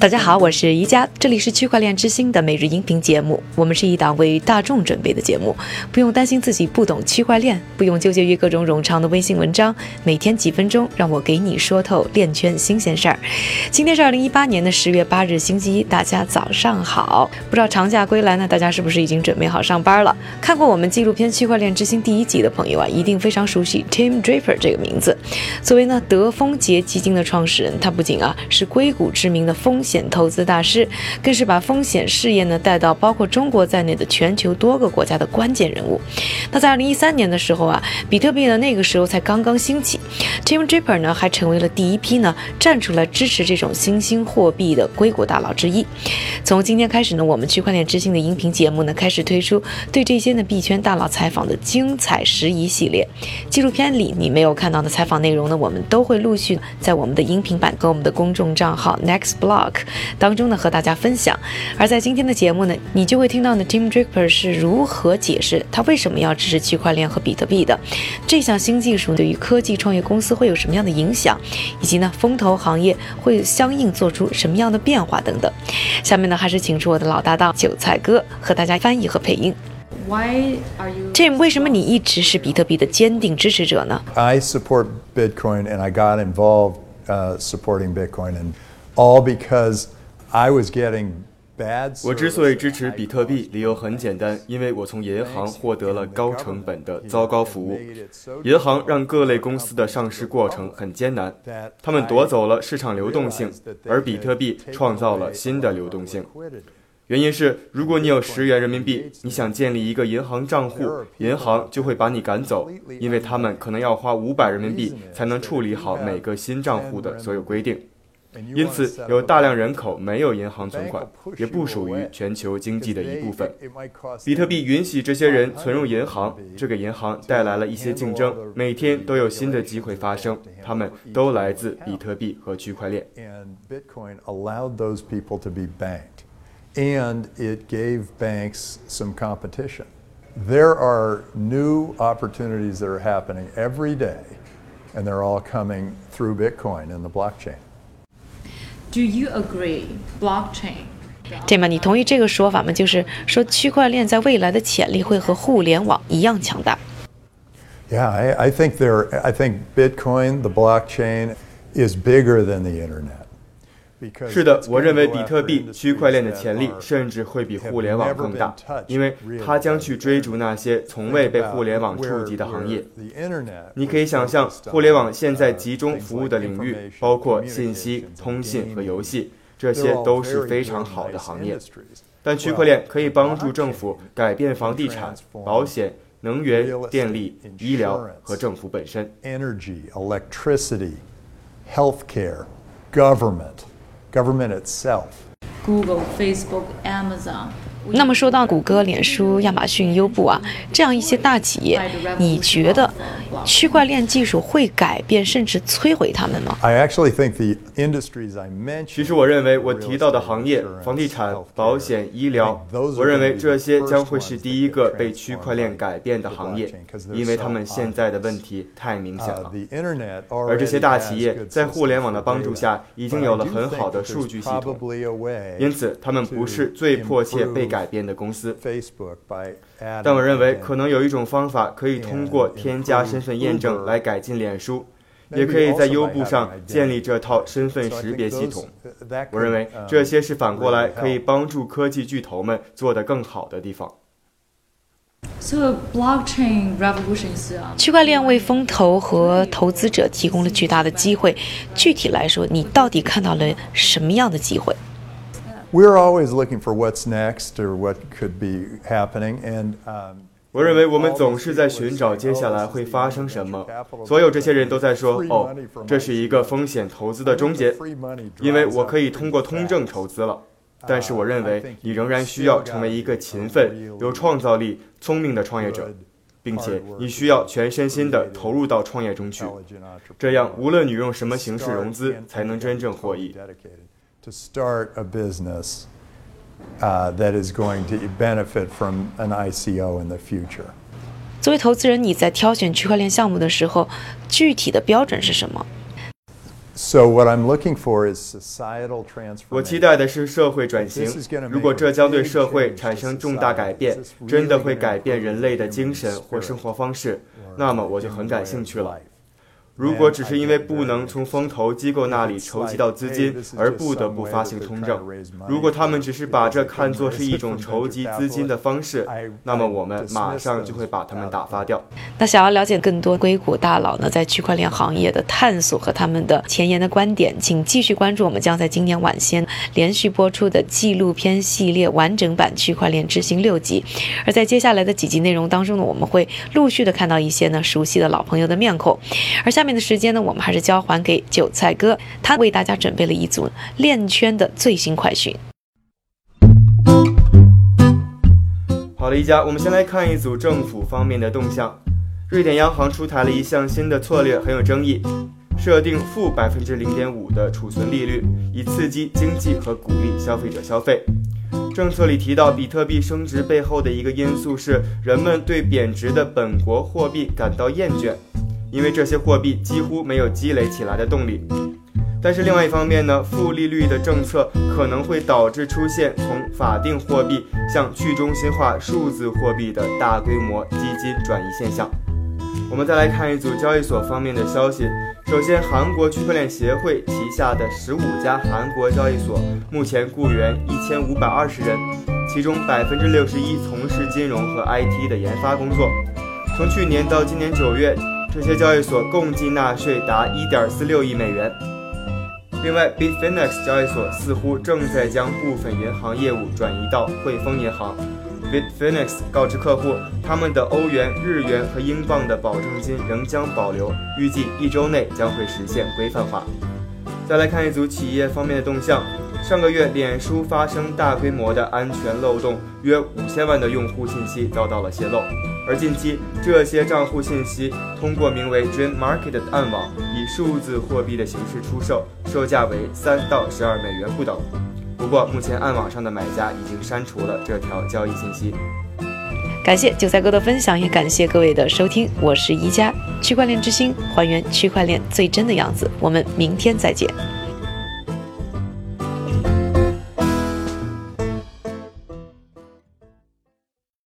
大家好，我是宜家，这里是区块链之星的每日音频节目。我们是一档为大众准备的节目，不用担心自己不懂区块链，不用纠结于各种冗长的微信文章。每天几分钟，让我给你说透链圈新鲜事儿。今天是二零一八年的十月八日，星期一，大家早上好。不知道长假归来呢，大家是不是已经准备好上班了？看过我们纪录片《区块链之星》第一集的朋友啊，一定非常熟悉 Tim Draper 这个名字。作为呢德丰杰基金的创始人，他不仅啊是硅谷知名的风险投资大师，更是把风险事业呢带到包括中国在内的全球多个国家的关键人物。那在二零一三年的时候啊，比特币呢那个时候才刚刚兴起，Tim Draper 呢还成为了第一批呢站出来支持这种新兴货币的硅谷大佬之一。从今天开始呢，我们区块链之星的音频节目呢开始推出对这些呢币圈大佬采访的精彩时宜系列。纪录片里你没有看到的采访内容呢，我们都会陆续在我们的音频版跟我们的公众账号 Next Block 当中呢和大家分享，而在今天的节目呢，你就会听到呢 Tim Draper 是如何解释他为什么要支持区块链和比特币的，这项新技术对于科技创业公司会有什么样的影响，以及呢风投行业会相应做出什么样的变化等等。下面呢还是请出我的老搭档韭菜哥和大家翻译和配音。Why are you Tim，为什么你一直是比特币的坚定支持者呢？I support Bitcoin and I got involved uh, supporting Bitcoin, and all because I was getting bad. 我之所以支持比特币，理由很简单，因为我从银行获得了高成本的糟糕服务。银行让各类公司的上市过程很艰难，他们夺走了市场流动性，而比特币创造了新的流动性。原因是，如果你有十元人民币，你想建立一个银行账户，银行就会把你赶走，因为他们可能要花五百人民币才能处理好每个新账户的所有规定。因此，有大量人口没有银行存款，也不属于全球经济的一部分。比特币允许这些人存入银行，这给银行带来了一些竞争，每天都有新的机会发生，他们都来自比特币和区块链。And Bitcoin allowed those people to be banked, and it gave banks some competition. There are new opportunities that are happening every day, and they're all coming through Bitcoin and the blockchain. Do you agree blockchain? 对吗？你同意这个说法吗？就是说区块链在未来的潜力会和互联网一样强大。 Yeah, I, I think there. I think Bitcoin, the blockchain, is bigger than the internet. 是的我认为比特币区块链的潜力甚至会比互联网更大因为它将去追逐那些从未被互联网触及的行业。你可以想象互联网现在集中服务的领域包括信息通信和游戏这些都是非常好的行业。但区块链可以帮助政府改变房地产保险能源电力医疗和政府本身。energy electricity healthcare government government itself. Google, Facebook, Amazon. 那么说到谷歌、脸书、亚马逊、优步啊这样一些大企业，你觉得区块链技术会改变甚至摧毁他们吗？I actually think the industries I mentioned. 其实我认为我提到的行业，房地产、保险、医疗，我认为这些将会是第一个被区块链改变的行业，因为他们现在的问题太明显 Uh, 了。而这些大企业在互联网的帮助下已经有了很好的数据系统因此他们不是最迫切被改变的公司。Facebook by adding 但我认为可能有一种方法可以通过添加身份验证来改进脸书，也可以在优步上建立这套身份识别系统。我认为这些是反过来可以帮助科技巨头们做得更好的地方。So blockchain revolution 是啊，区块链为风投和投资者提供了巨大的机会。具体来说，你到底看到了什么样的机会？We're always looking for what's next or what could be happening, and um, 我认为我们总是在寻找接下来会发生什么。所有这些人都在说：“哦，这是一个风险投资的终结，因为我可以通过通证投资了。”但是我认为你仍然需要成为一个勤奋、有创造力、聪明的创业者，并且你需要全身心地投入到创业中去。这样，无论你用什么形式融资，才能真正获益。To start a business uh, that is going to benefit from an ICO in the future. 作为投资人，你在挑选区块链项目的时候，具体的标准是什么？So what I'm looking for is societal transformation. 我期待的是社会转型。如果这将对社会产生重大改变，真的会改变人类的精神或生活方式，那么我就很感兴趣了。如果只是因为不能从风投机构那里筹集到资金而不得不发行通证，如果他们只是把这看作是一种筹集资金的方式，那么我们马上就会把他们打发掉。那想要了解更多硅谷大佬呢在区块链行业的探索和他们的前沿的观点，请继续关注我们将在今年晚些连续播出的纪录片系列完整版《区块链之星》六集。而在接下来的几集内容当中呢，我们会陆续的看到一些呢熟悉的老朋友的面孔。而下面面的时间呢，我们还是交还给韭菜哥，他为大家准备了一组链圈的最新快讯。好了，一家，我们先来看一组政府方面的动向。瑞典央行出台了一项新的策略，很有争议，设定负百分之零点五的储存利率，以刺激经济和鼓励消费者消费。政策里提到，比特币升值背后的一个因素是人们对贬值的本国货币感到厌倦，因为这些货币几乎没有积累起来的动力。但是另外一方面呢，负利率的政策可能会导致出现从法定货币向去中心化数字货币的大规模基金转移现象。我们再来看一组交易所方面的消息。首先，韩国区块链协会旗下的十五家韩国交易所目前雇员一千五百二十人，其中百分之六十一从事金融和 IT 的研发工作。从去年到今年九月，这些交易所共计纳税达一点四六亿美元。另外，Bitfinex 交易所似乎正在将部分银行业务转移到汇丰银行。Bitfinex 告知客户，他们的欧元、日元和英镑的保证金仍将保留，预计一周内将会实现规范化。再来看一组企业方面的动向。上个月，脸书发生大规模的安全漏洞，约五千万的用户信息遭到了泄露。而近期，这些账户信息通过名为 Dream Market 的暗网，以数字货币的形式出售，售价为三到十二美元不等。不过，目前暗网上的买家已经删除了这条交易信息。感谢韭菜哥的分享，也感谢各位的收听。我是宜家，区块链之星，还原区块链最真的样子。我们明天再见。